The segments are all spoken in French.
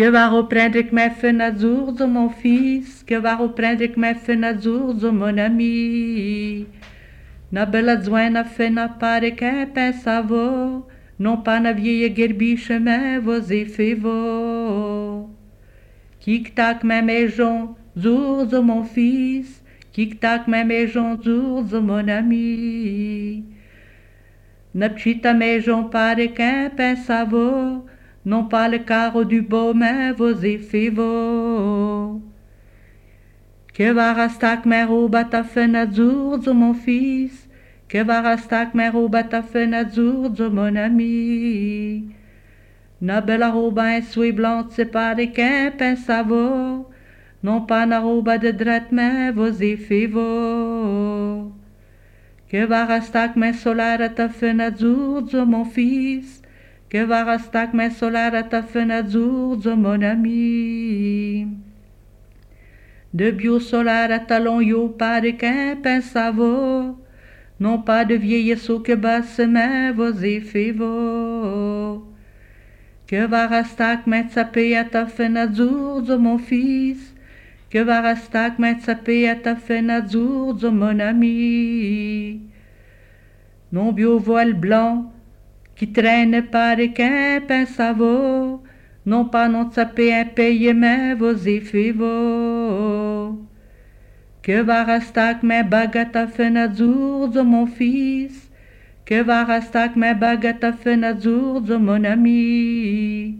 Que va reprendre que mes fenêtres mon fils, que va reprendre que mes fenêtres mon ami? Na bela fena pare que pensavo, non pas na vieille gerbiche mais vos effets Kik-tak ma maison, zourz mon fils, Kik-tak ma maison, zourz mon ami. Na petite maison pare qu'un pensavo, non pas le carreau du beau, mais vos effivo. Que varastak mero batafenazurzo, mon fils, que varastak mero batafenazurzo, mon ami. Na bella roba sui blanc, c'est pas des savo, non pas na roba de drette, mais vos effivo. Que va varastak mes solar atafenazurzo, mon fils, que va rastak me solar à ta fenêtre mon ami. De bio solar à talon yo pas de qu'un pensavo, non pas de vieille sou que basse mais vos effets Que va rastak met sapé à ta fenêtre mon fils, que va rastak met sapé à ta fenêtre mon ami. Non bio voile blanc, qui traîne par qu'un pain savo, non pas non sapé un paye mais vos Que va rastak me bagata fenêtre mon fils, que va rastak me bagata fenêtre mon ami.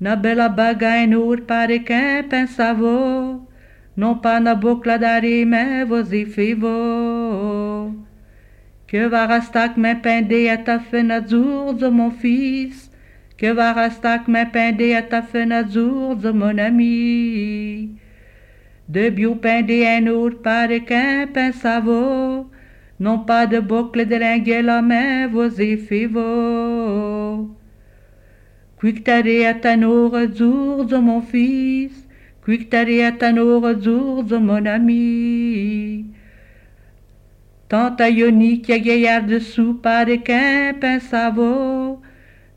Na bella baga en ur qu'un pain savo, non pas na boucle d'arrêt mais vos effets Que va rastak me pende à ta fenêtre mon fils, que va rastak me pende à ta fenêtre mon ami. De bio pende un autre pare qu'un pain savo, non pas de boucle de linguela mais vos effets Quictare à ta de mon fils, quictare à ta de mon ami. Tant Tantaioni que a guiar sul para quem pensava,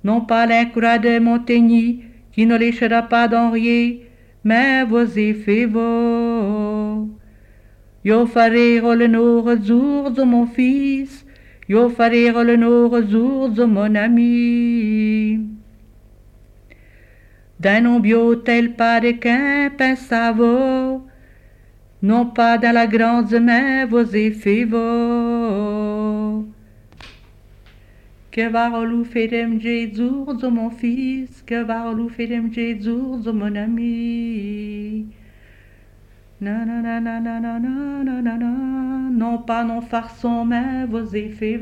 não para curar de Montigny, qui ne léchera pas d'enrier, mais vos effets vos. Yo farei le nos mon fils, yo farei le nos mon ami. D'un bio tel para quem pensava, non pas dans la grande main vos effets Que va relou ferem Jésus de mon fils, que va relou ferem Jésus de mon ami. Non pas non farçons mais vos effets